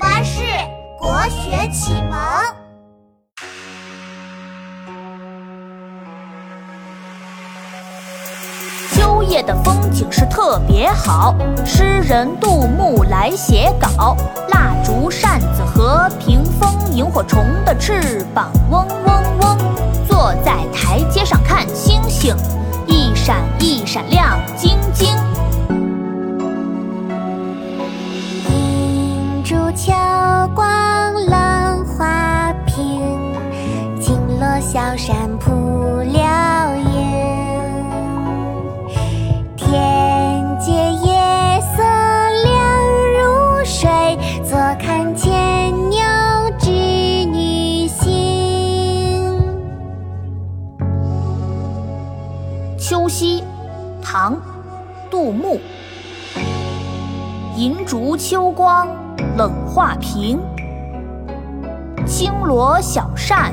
巴士国学启蒙。秋夜的风景是特别好，诗人杜牧来写稿。蜡烛扇子和屏风，萤火虫的翅膀嗡嗡嗡。坐在台阶上看星星，一闪一闪亮晶小山扑流萤。天阶夜色凉如水，坐看牵牛织女星。秋夕，唐·杜牧。银烛秋光冷画屏，轻罗小扇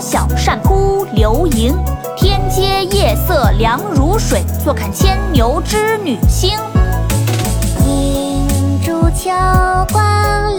小扇扑流萤天阶夜色凉如水坐看牵牛织女星。映诸秋光